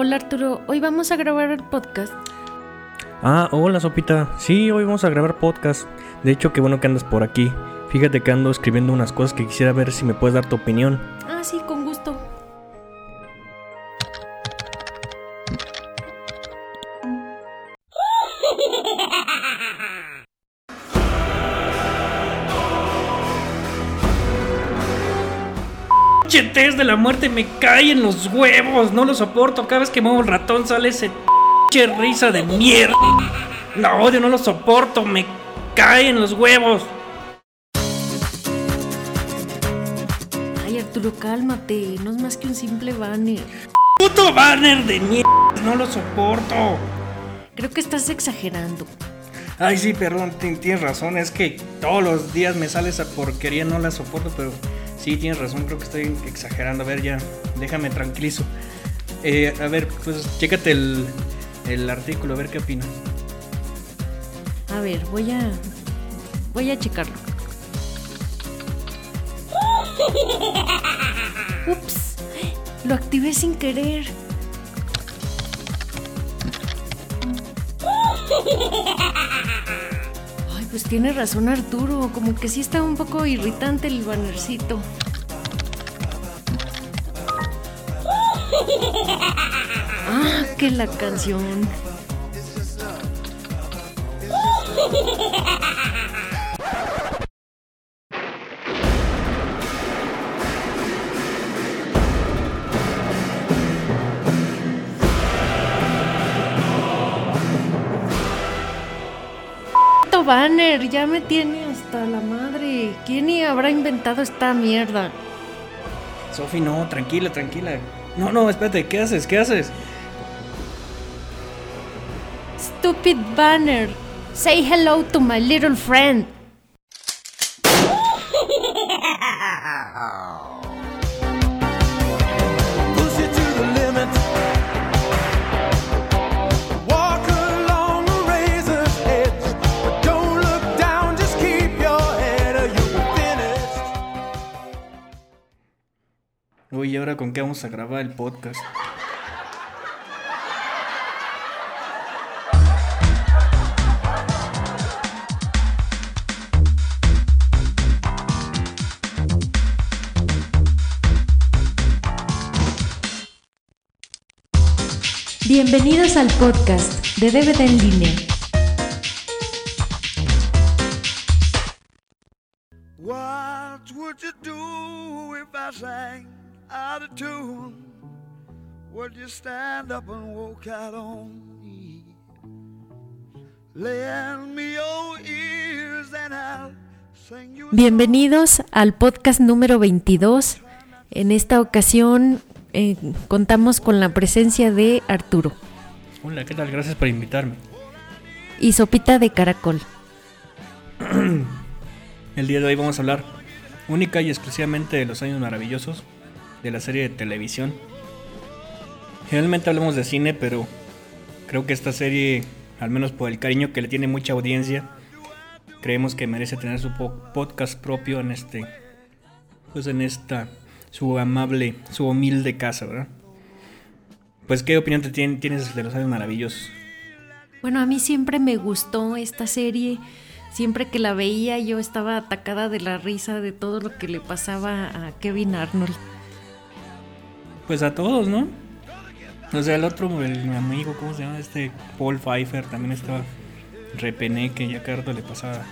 Hola Arturo, hoy vamos a grabar el podcast. Ah, hola Sopita. Sí, hoy vamos a grabar podcast. De hecho, qué bueno que andas por aquí. Fíjate que ando escribiendo unas cosas que quisiera ver si me puedes dar tu opinión. Ah, sí, con de la muerte me cae en los huevos. No lo soporto. Cada vez que muevo el ratón sale ese risa de mierda. No odio, no lo soporto. Me cae en los huevos. Ay, Arturo, cálmate. No es más que un simple banner. Puto banner de mierda. No lo soporto. Creo que estás exagerando. Ay, sí, perdón, tienes razón. Es que todos los días me sale esa porquería. No la soporto, pero Sí, tienes razón, creo que estoy exagerando. A ver, ya, déjame tranquilizo. Eh, a ver, pues chécate el, el artículo, a ver qué opinas. A ver, voy a. Voy a checarlo. Ups, lo activé sin querer. pues tiene razón Arturo, como que sí está un poco irritante el bannercito. Ah, que la canción. Banner, ya me tiene hasta la madre. ¿Quién habrá inventado esta mierda? Sofi, no, tranquila, tranquila. No, no, espérate, ¿qué haces? ¿Qué haces? Stupid banner. Say hello to my little friend. ¿y ahora con qué vamos a grabar el podcast? Bienvenidos al podcast de DVD en línea. Out of tune, would you stand up and walk out on me? Lend me your ears and I'll sing you Bienvenidos al podcast número 22. En esta ocasión eh, contamos con la presencia de Arturo. Hola, ¿qué tal? Gracias por invitarme. Y sopita de caracol. El día de hoy vamos a hablar única y exclusivamente de los años maravillosos de la serie de televisión. Generalmente hablamos de cine, pero creo que esta serie, al menos por el cariño que le tiene mucha audiencia, creemos que merece tener su podcast propio en este, pues en esta, su amable, su humilde casa, ¿verdad? Pues, ¿qué opinión te tienes de los años maravillosos? Bueno, a mí siempre me gustó esta serie. Siempre que la veía yo estaba atacada de la risa de todo lo que le pasaba a Kevin Arnold pues a todos, ¿no? O sea, el otro, el amigo, ¿cómo se llama? Este Paul Pfeiffer también estaba repené que ya Cardo le pasaba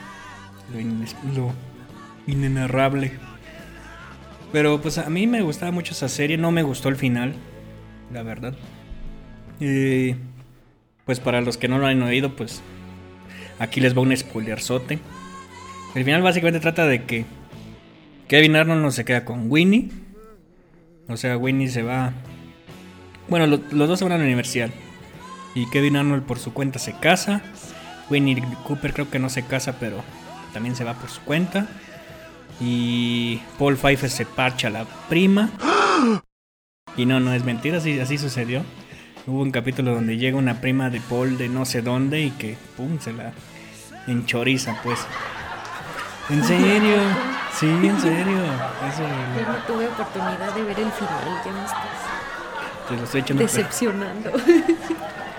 lo, inenarrable. Pero pues a mí me gustaba mucho esa serie, no me gustó el final, la verdad. Y pues para los que no lo han oído, pues aquí les va un spoilerzote. El final básicamente trata de que Kevin Arnold no se queda con Winnie o sea, Winnie se va. Bueno, los dos se van a la universidad. Y Kevin Arnold por su cuenta se casa. Winnie Cooper creo que no se casa, pero también se va por su cuenta. Y Paul Pfeiffer se parcha a la prima. Y no, no es mentira, así, así sucedió. Hubo un capítulo donde llega una prima de Paul de no sé dónde y que, pum, se la enchoriza, pues. ¿En serio? Sí, en serio. Eso, Yo no tuve oportunidad de ver el final, ya me estás. Te lo estoy echando. Decepcionando.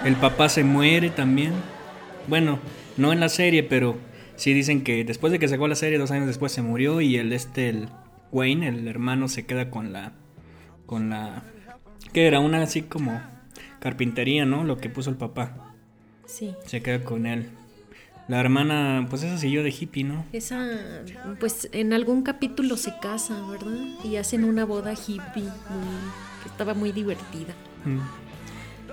El papá se muere también. Bueno, no en la serie, pero sí dicen que después de que sacó la serie, dos años después se murió y el este, el Wayne, el hermano, se queda con la, con la, que era una así como carpintería, ¿no? Lo que puso el papá. Sí. Se queda con él. La hermana, pues esa siguió de hippie, ¿no? Esa, pues en algún capítulo se casa, ¿verdad? Y hacen una boda hippie, que estaba muy divertida. Mm.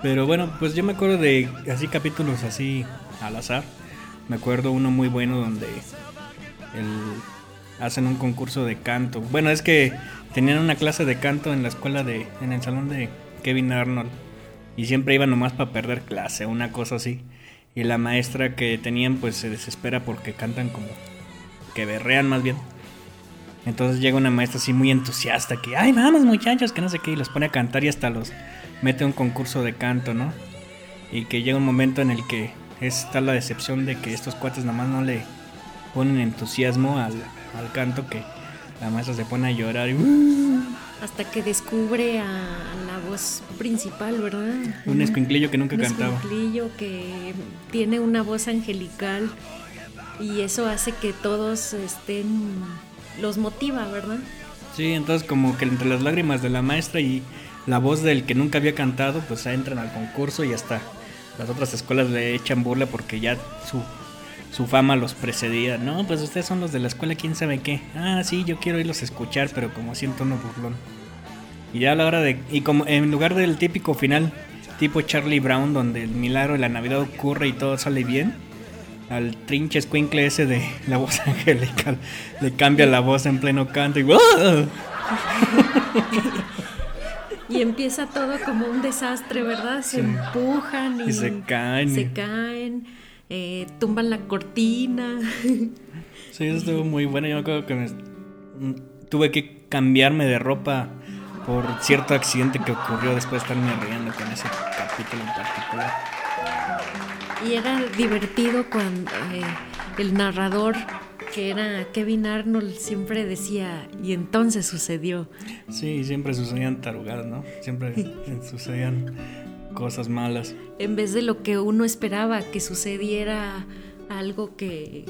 Pero bueno, pues yo me acuerdo de así capítulos así al azar. Me acuerdo uno muy bueno donde el, hacen un concurso de canto. Bueno, es que tenían una clase de canto en la escuela de, en el salón de Kevin Arnold. Y siempre iban nomás para perder clase, una cosa así. Y la maestra que tenían pues se desespera porque cantan como que berrean más bien. Entonces llega una maestra así muy entusiasta que, ay, vamos muchachos, que no sé qué, y los pone a cantar y hasta los mete a un concurso de canto, ¿no? Y que llega un momento en el que está la decepción de que estos cuates nomás no le ponen entusiasmo al, al canto que la maestra se pone a llorar y... Hasta que descubre a la voz principal, ¿verdad? Un escuinclillo que nunca cantaba. Un que tiene una voz angelical y eso hace que todos estén... los motiva, ¿verdad? Sí, entonces como que entre las lágrimas de la maestra y la voz del que nunca había cantado, pues entran al concurso y hasta las otras escuelas le echan burla porque ya su su fama los precedía. No, pues ustedes son los de la escuela, quién sabe qué. Ah, sí, yo quiero irlos a escuchar, pero como siento uno burlón. Y ya a la hora de. Y como en lugar del típico final, tipo Charlie Brown, donde el milagro de la Navidad ocurre y todo sale bien, al trinche escuincle ese de la voz angelical le cambia la voz en pleno canto y. y empieza todo como un desastre, ¿verdad? Se empujan y, y, se caen. Se caen eh, tumban la cortina. Sí, eso estuvo muy bueno. Yo me acuerdo que me, tuve que cambiarme de ropa por cierto accidente que ocurrió después de estarme riendo con ese capítulo en particular. Y era divertido cuando eh, el narrador, que era Kevin Arnold, siempre decía, y entonces sucedió. Sí, siempre sucedían tarugadas, ¿no? Siempre sucedían cosas malas. En vez de lo que uno esperaba, que sucediera algo que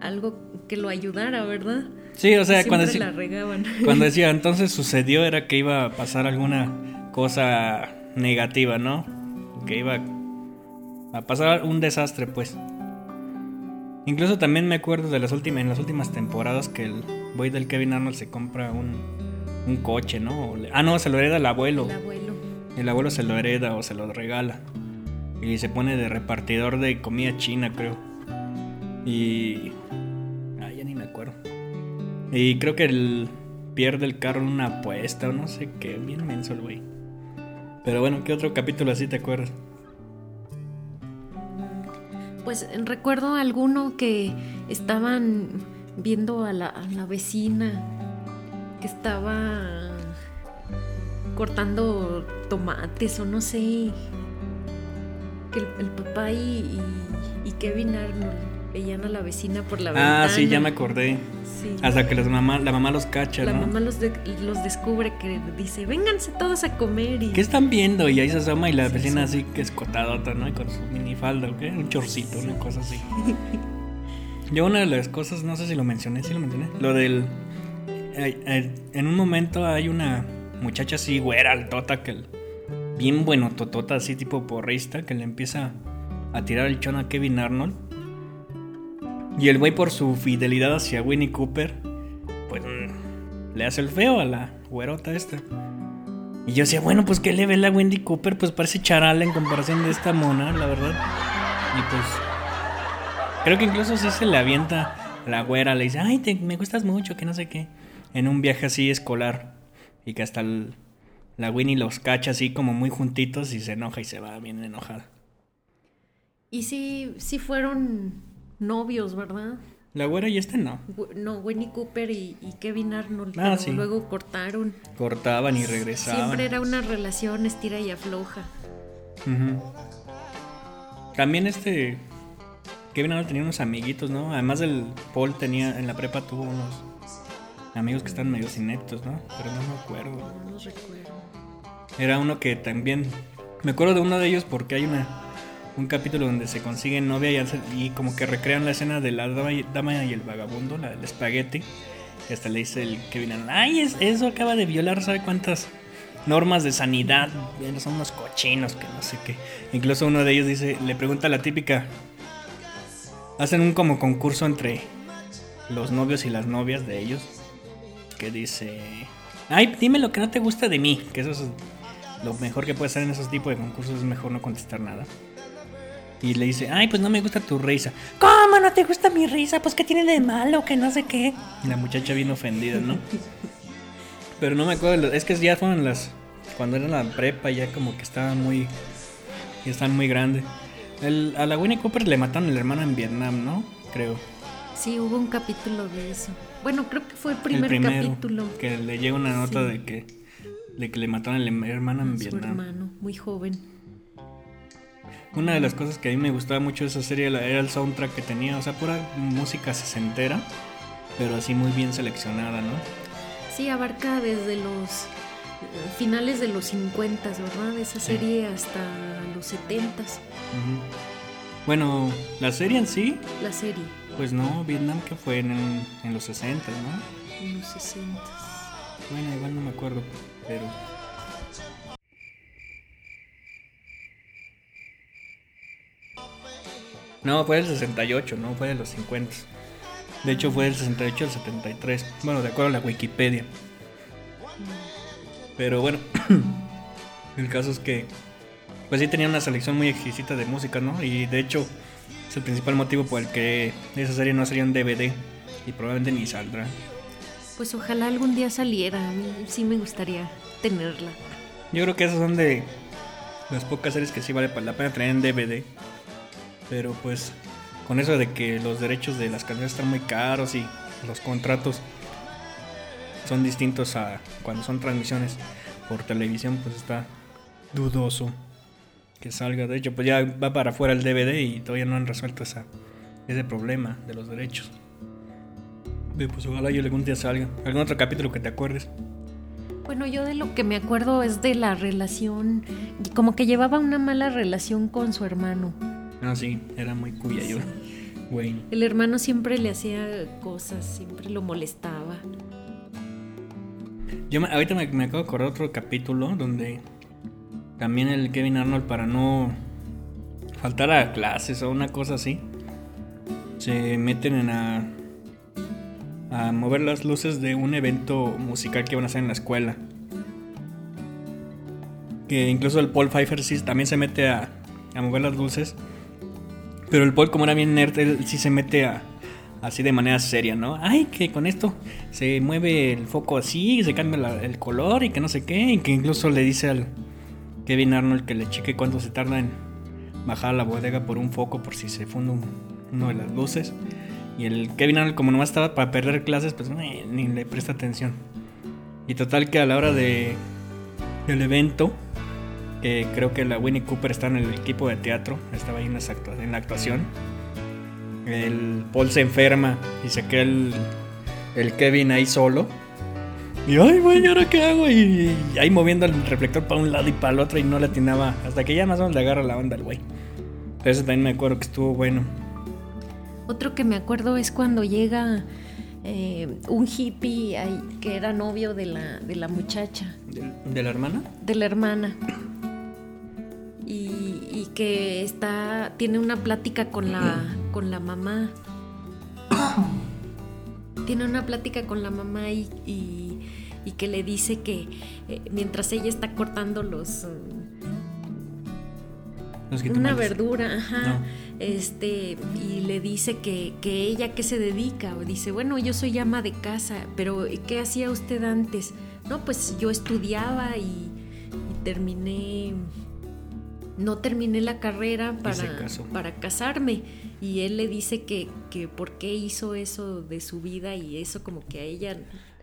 algo que lo ayudara, ¿verdad? Sí, o sea, cuando decía, la regaban. cuando decía entonces sucedió era que iba a pasar alguna cosa negativa, ¿no? Que iba a pasar un desastre, pues. Incluso también me acuerdo de las últimas en las últimas temporadas que el boy del Kevin Arnold se compra un, un coche, ¿no? Ah, no, se lo hereda el abuelo. El abuelo. El abuelo se lo hereda o se lo regala. Y se pone de repartidor de comida china, creo. Y. Y creo que él pierde el carro en una apuesta o no sé qué. Bien menso el güey. Pero bueno, ¿qué otro capítulo así te acuerdas? Pues recuerdo alguno que estaban viendo a la, vecina que estaba cortando tomates o no sé. Que el, el papá y, y, Kevin Arnold veían a la vecina por la ventana. Ah, sí, ya me acordé. Sí. Hasta que los mamá, la mamá los cacha, La ¿no? mamá los, de- los descubre que dice, vénganse todos a comer y... ¿Qué están viendo? Y ahí se asoma y la Sí, vecina sí. así que escotadota, ¿no? Y con su minifalda, ¿ok? Un chorcito, una cosa así. Yo una de las cosas, no sé si lo mencioné, sí lo mencioné. Lo del... eh, eh, en un momento hay una muchacha así, güera, altota, que... el- Bien bueno, totota, así tipo porrista, que le empieza a tirar el chón a Kevin Arnold. Y el güey por su fidelidad hacia Winnie Cooper, pues le hace el feo a la güerota esta. Y yo decía, bueno, pues que le ve la Wendy Cooper, pues parece charala en comparación de esta mona, la verdad. Y pues creo que incluso se le avienta la güera, le dice, ay, te- me gustas mucho, que no sé qué. En un viaje así escolar. Y que hasta la Winnie los cacha así como muy juntitos y se enoja y se va bien enojada. Y sí, sí fueron novios, ¿verdad? La güera y este no. No, Winnie Cooper y, y Kevin Arnold. Ah, sí. Luego cortaron. Cortaban y regresaban. Siempre era una relación estira y afloja. Ujú. También este. Kevin Arnold tenía unos amiguitos, ¿no? Además del Paul tenía. En la prepa tuvo unos amigos que están medio ineptos, ¿no? Pero no me acuerdo. No los recuerdo. Era uno que también. Me acuerdo de uno de ellos porque hay una un capítulo donde se consiguen novia y, como que recrean la escena de la dama y, el vagabundo, la del espagueti. Y hasta le dice el Kevin, ay, es- eso acaba de violar, ¿sabe cuántas normas de sanidad? Son unos cochinos que no sé qué. Incluso uno de ellos dice, le pregunta la típica, hacen un como concurso entre los novios y las novias de ellos, que dice, ay, dime lo que no te gusta de mí, que eso es lo mejor que puede hacer en esos tipos de concursos, es mejor no contestar nada. Y le dice, ay, pues no me gusta tu risa. ¿Cómo no te gusta mi risa? Pues que tiene de malo, que no sé qué. Y la muchacha bien ofendida, ¿no? Pero no me acuerdo, es que ya fueron las... Cuando era la prepa ya como que estaba muy... Ya están muy grandes. El- a la Winnie Cooper le mataron el hermano en Vietnam, ¿no? Creo. Sí, hubo un capítulo de eso. Bueno, creo que fue el primer el primero. capítulo. Que le llega una nota Sí. de que... De que le mataron el hermano en a su Vietnam. hermano, muy joven. Una de las cosas que a mí me gustaba mucho de esa serie era el soundtrack que tenía, o sea, pura música sesentera, pero así muy bien seleccionada, ¿no? Sí, abarca desde los finales de los 50, ¿verdad? Esa Sí. serie hasta los 70, Ujú. Bueno, la serie en sí, la serie, pues no, Vietnam que fue en, en los 60, ¿no? en los 60. Bueno, igual no me acuerdo, pero... No, fue del 68, no fue de los 50. De hecho, fue del 68 al 73. Bueno, de acuerdo a la Wikipedia. Pero bueno, el caso es que, pues sí tenía una selección muy exquisita de música, ¿no? Y de hecho, es el principal motivo por el que esa serie no sería un DVD y probablemente ni saldrá. Pues ojalá algún día saliera, a mí sí me gustaría tenerla. Yo creo que esas son de las pocas series que sí vale la pena tener en DVD. Pero pues con eso de que los derechos de las canciones están muy caros y los contratos son distintos a cuando son transmisiones por televisión, pues está dudoso que salga. De hecho, pues ya va para afuera el DVD y todavía no han resuelto esa, ese problema de los derechos. Pues ojalá yo algún día salga. ¿Algún otro capítulo que te acuerdes? Bueno, yo de lo que me acuerdo es de la relación, como que llevaba una mala relación con su hermano. Ah, sí, era muy cuya yo. Wayne. El hermano siempre le hacía cosas, siempre lo molestaba. Yo me- ahorita me, me acabo de acordar otro capítulo donde también el Kevin Arnold para no faltar a clases o una cosa así se meten en a a mover las luces de un evento musical que van a hacer en la escuela. Que incluso el Paul Pfeiffer sí también se mete a, a mover las luces. Pero el Paul, como era bien nerd, él sí se mete así de manera seria, ¿no? Ay, que con esto se mueve el foco así, se cambia el color y que no sé qué. Y que incluso le dice al Kevin Arnold que le cheque cuánto se tarda en bajar la bodega por un foco por si se funde un- uno de las luces. Y el Kevin Arnold, como nomás estaba para perder clases, pues eh, ni le presta atención. Y total que a la hora de del evento, que creo que la Winnie Cooper está en el equipo de teatro, estaba ahí en, las actua- en la actuación. El Paul se enferma y se queda el, el Kevin ahí solo. Y ay, güey, ¿y ahora qué hago? Y, y ahí moviendo el reflector para un lado y para el otro y no le atinaba. Hasta que ya más o menos le agarra la banda al güey. Eso también me acuerdo que estuvo bueno. Otro que me acuerdo es cuando llega eh, un hippie ahí, que era novio de la, de la muchacha, ¿De, de la hermana? de la hermana. Que está, tiene una plática con la, con la mamá. Tiene una plática con la mamá y, y- y que le dice que eh, mientras ella está cortando los, Los una verdura, ajá. No. Este, y le dice que, que ella qué se dedica. Dice, bueno, yo soy ama de casa, pero ¿qué hacía usted antes? No, pues yo estudiaba y, y terminé, no terminé la carrera para, para casarme. Y él le dice que, que por qué hizo eso de su vida y eso como que a ella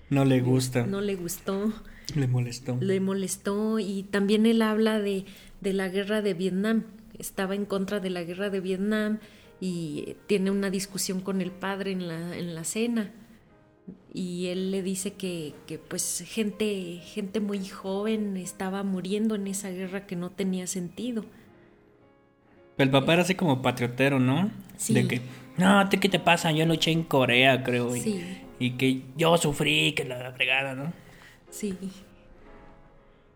No le gusta. no le gustó Le molestó. le molestó y también él habla de, de la guerra de Vietnam. Estaba en contra de la guerra de Vietnam y tiene una discusión con el padre en la, en la cena. Y él le dice que, que, pues gente, gente muy joven estaba muriendo en esa guerra que no tenía sentido. El papá era así como patriotero, ¿no? Sí. De que, no, ¿qué te pasa? Yo luché en Corea, creo. Y, Sí. y que yo sufrí, que la fregada, ¿no? Sí.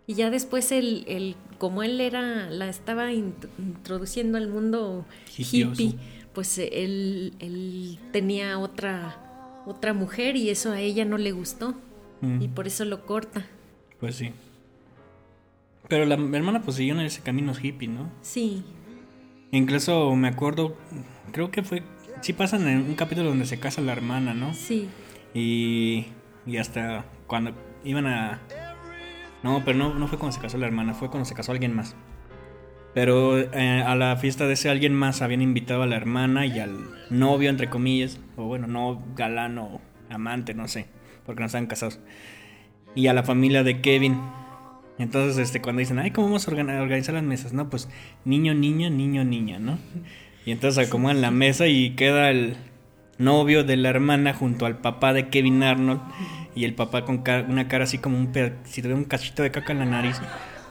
Y ya después él, él como él era, la estaba int- introduciendo al mundo hippie, pues él, él tenía otra, otra mujer y eso a ella no le gustó. Mm, Y por eso lo corta. Pues sí. Pero la hermana pues siguió en ese camino hippie, ¿no? Sí, Incluso me acuerdo, creo que fue, sí pasan en un capítulo donde se casa la hermana, ¿no? sí. Y, y hasta cuando iban a... No, pero no, no fue cuando se casó la hermana, fue cuando se casó alguien más. Pero eh, a la fiesta de ese alguien más habían invitado a la hermana y al novio, entre comillas, o bueno, no galán o amante, no sé, porque no estaban casados. Y a la familia de Kevin. Entonces, este, cuando dicen, ay, ¿cómo vamos a organ- a organizar las mesas? No, pues niño, niño, niño, niña, ¿no? Y entonces acomodan la mesa y queda el novio de la hermana junto al papá de Kevin Arnold. Y el papá con una cara así como un si tuviera un cachito de caca en la nariz.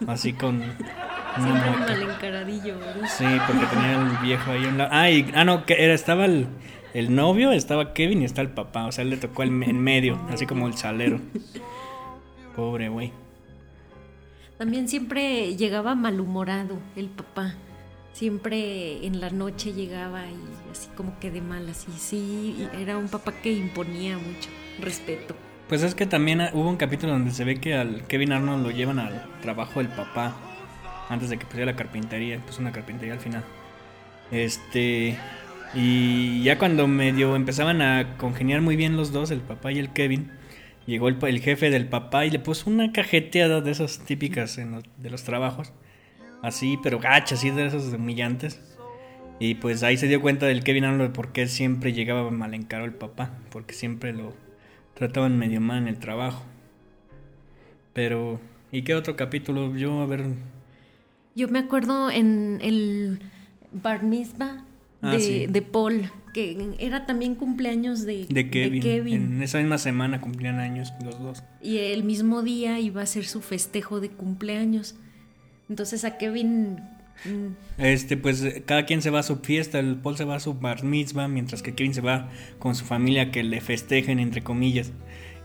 Así con Siempre mueca. mal encaradillo, ¿verdad? Sí, porque tenía el viejo ahí un lado. Ah, y- ah, no, que era, estaba el, el novio, estaba Kevin y está el papá. O sea, él le tocó el, en medio, así como el salero. Pobre güey. También siempre llegaba malhumorado el papá. Siempre en la noche llegaba y así como que de malas. Y sí, era un papá que imponía mucho respeto. Pues es que también hubo un capítulo donde se ve que al Kevin Arnold lo llevan al trabajo del papá. Antes de que pusiera la carpintería. Puso una carpintería al final. Este. Y ya cuando medio empezaban a congeniar muy bien los dos, el papá y el Kevin, llegó el, el jefe del papá y le puso una cajeteada de esas típicas en de los trabajos. Así, pero gacha, así de esos humillantes. Y pues ahí se dio cuenta del Kevin Arnold de por qué siempre llegaba mal encaro el papá. Porque siempre lo trataban medio mal en el trabajo. Pero, ¿y qué otro capítulo? Yo, a ver, Yo me acuerdo en el bar mitzvah Ah, de, sí. de Paul, que era también cumpleaños de, de Kevin. Kevin. En esa misma semana cumplían años los dos. Y el mismo día iba a ser su festejo de cumpleaños. Entonces a Kevin... mm, Este, pues cada quien se va a su fiesta. El Paul se va a su bar mitzvah, mientras que Kevin se va con su familia que le festejen, entre comillas.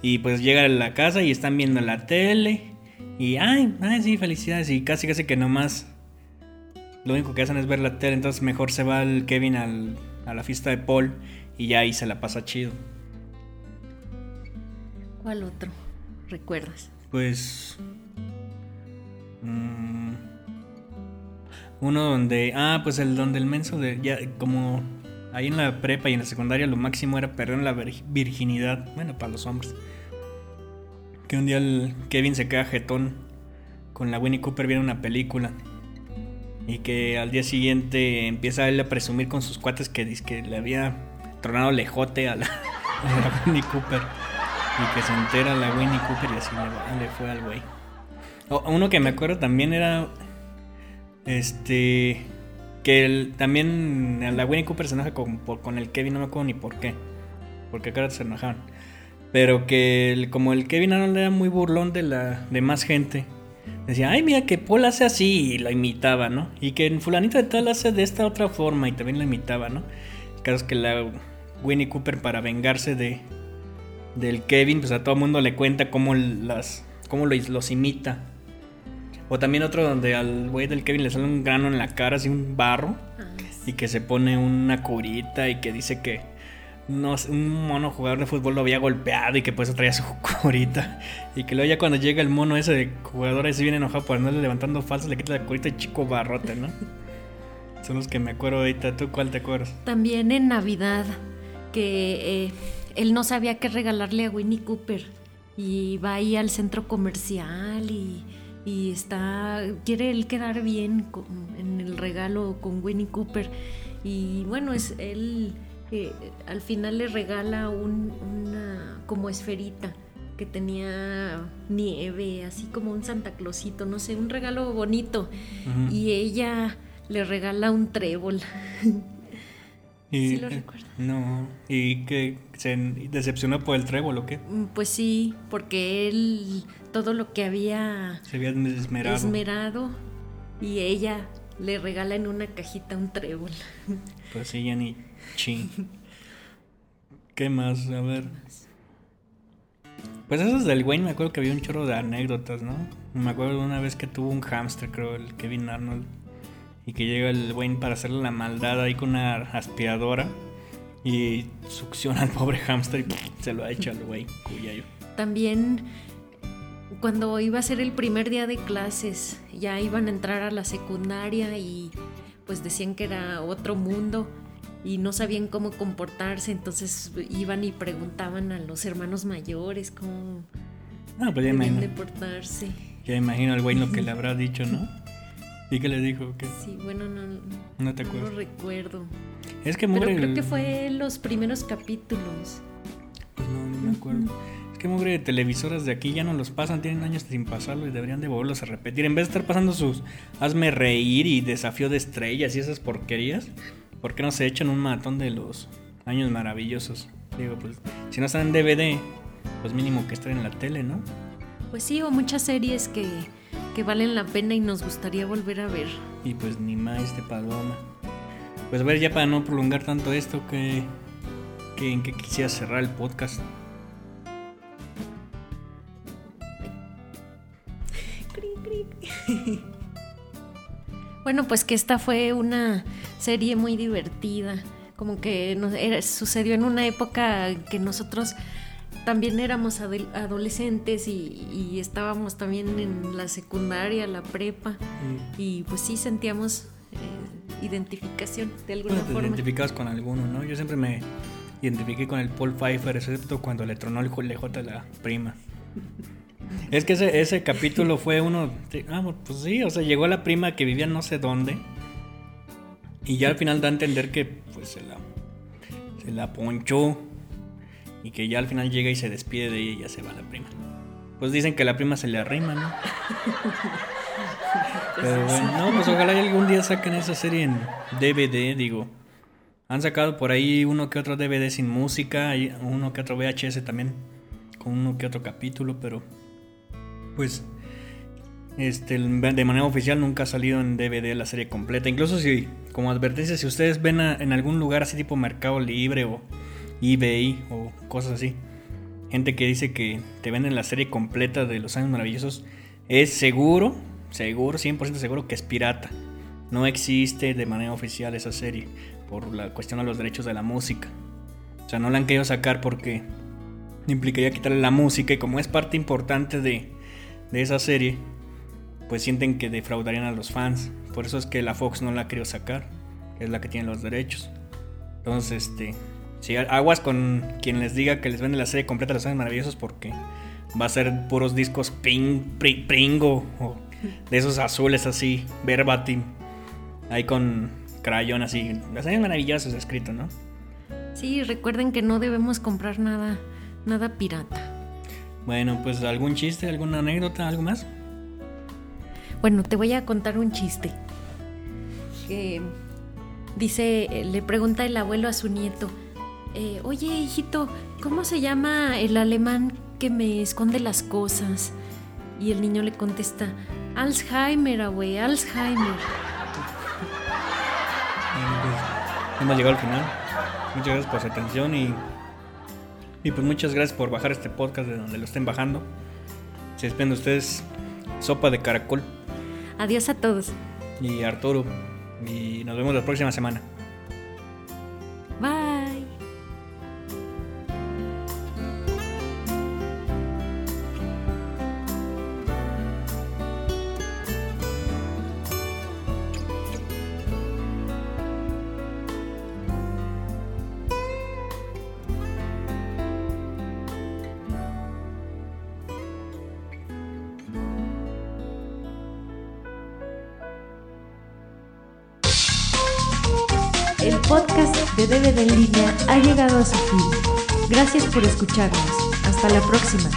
Y pues llega a la casa y están viendo la tele. Y, ay, ay, sí, felicidades. Y casi, casi que nomás lo único que hacen es ver la tele. Entonces mejor se va el Kevin al- a la fiesta de Paul y ya ahí se la pasa chido. ¿Cuál otro? ¿Recuerdas? Pues. mm, uno donde. Ah, pues el donde el menso de. Ya, como. Ahí en la prepa y en la secundaria lo máximo era perder la vir- virginidad. Bueno, para los hombres. Que un día el Kevin se queda jetón con la Winnie Cooper viendo una película. Y que al día siguiente empieza él a presumir con sus cuates que, que le había tronado lejote a la, a la Winnie Cooper. Y que se entera la Winnie Cooper y así le, le fue al güey. Uno que me acuerdo también era. Este. Que también la Winnie Cooper se enoja con, por- con el Kevin, no me acuerdo ni por qué. Porque acá se enojaban. Pero que el- como el Kevin Arnold era muy burlón de la de más gente. Decía, ay, mira que Paul hace así y lo imitaba, ¿no? Y que en fulanito de tal hace de esta otra forma y también lo imitaba, ¿no? El caso es que la Winnie Cooper para vengarse de, del Kevin, pues a todo mundo le cuenta cómo, las, cómo los, los imita. O también otro donde al güey del Kevin le sale un grano en la cara, así un barro, Ah, y que se pone una curita y que dice que no, sé, un mono jugador de fútbol lo había golpeado y que por eso traía su curita. Y que luego ya cuando llega el mono ese de jugador ese viene enojado por andarle levantando falsas, le quita la curita y chico barrote, ¿no? Son los que me acuerdo ahorita. ¿Tú cuál te acuerdas? También en Navidad, que eh, él no sabía qué regalarle a Winnie Cooper. Y va ahí al centro comercial y, y está. quiere él quedar bien con- en el regalo con Winnie Cooper. Y bueno, es él al final le regala un- una como esferita que tenía nieve, así como un Santa Clausito, no sé, un regalo bonito. Y ella le regala un trébol. Y, Sí lo recuerdo. No, y que se decepcionó por el trébol o qué? Mm, Pues sí, porque él todo lo que había Se había esmerado. esmerado y ella le regala en una cajita un trébol. Pues sí, ni ching. ¿Qué más? A ver. Pues esos del Wayne me acuerdo que había un chorro de anécdotas, ¿no? Me acuerdo de una vez que tuvo un hámster, creo, el Kevin Arnold. Y que llega el Wayne para hacerle la maldad ahí con una aspiradora. Y succiona al pobre hámster y se lo ha hecho al güey, cuya yo. También cuando iba a ser el primer día de clases, ya iban a entrar a la secundaria y pues decían que era otro mundo y no sabían cómo comportarse, entonces iban y preguntaban a los hermanos mayores cómo No, pues ya de imagino, portarse. ya imagino al güey lo que le habrá dicho, ¿no? ¿Y qué le dijo? ¿Qué? Sí, bueno, no, No te no lo acuerdas. recuerdo. Es que Pero creo el- que fue los primeros capítulos. Pues no, no me acuerdo. Que mugre de televisoras de aquí ya no los pasan, tienen años sin pasarlo y deberían de volverlos a repetir. En vez de estar pasando sus hazme reír y desafío de estrellas y esas porquerías, ¿por qué no se echan un matón de los años maravillosos? Digo, pues si no están en DVD, pues mínimo que estén en la tele, ¿no? Pues sí, o muchas series que, que valen la pena y nos gustaría volver a ver. Y pues ni más de paloma. Pues a ver, ya para no prolongar tanto esto, que, que en qué quisiera cerrar el podcast. Bueno, pues que esta fue una serie muy divertida, como que nos- era- sucedió en una época que nosotros también éramos adolescentes y, y estábamos también en la secundaria, la prepa, y pues sí sentíamos eh, identificación de alguna Bueno, te forma. identificabas con alguno, ¿no? Yo siempre me identifiqué con el Paul Pfeiffer, excepto cuando le tronó el a la prima. Es que ese, capítulo fue uno. Ah, pues sí, o sea, llegó la prima que vivía no sé dónde. Y ya al final da a entender que pues se la, se la ponchó. Y que ya al final llega y se despide de ella y ya se va la prima. Pues dicen que la prima se le arrima, ¿no? Pero bueno, no, pues ojalá algún día saquen esa serie en DVD, digo. Han sacado por ahí uno que otro DVD sin música, y uno que otro VHS también, con uno que otro capítulo, pero pues este de manera oficial nunca ha salido en DVD la serie completa. Incluso si, como advertencia, si ustedes ven en algún lugar así tipo Mercado Libre o eBay o cosas así, gente que dice que te venden la serie completa de Los Años Maravillosos, es seguro, seguro, 100% seguro que es pirata. No existe de manera oficial esa serie por la cuestión de los derechos de la música. O sea, no la han querido sacar porque implicaría quitarle la música y como es parte importante de, de esa serie, pues sienten que defraudarían a los fans. Por eso es que la Fox no la querido sacar, que es la que tiene los derechos. Entonces, este, si aguas con quien les diga que les vende la serie completa los años maravillosos porque va a ser puros discos ping, pri- pringo o de esos azules así, verbatim, ahí con crayón así, los años maravillosos escrito, ¿no? Sí, recuerden que no debemos comprar nada, nada pirata. Bueno, pues algún chiste, alguna anécdota, algo más. Bueno, te voy a contar un chiste. Que dice, le pregunta el abuelo a su nieto, eh, oye hijito, ¿cómo se llama el alemán que me esconde las cosas? Y el niño le contesta, Alzheimer, abue, Alzheimer. Bueno, pues, hemos llegado al final. Muchas gracias por su atención y, y pues muchas gracias por bajar este podcast de donde lo estén bajando. Se despiden de ustedes, Sopa de Caracol Adiós a todos. y Arturo. Y nos vemos la próxima semana. Llegado a su fin. Gracias por escucharnos. Hasta la próxima.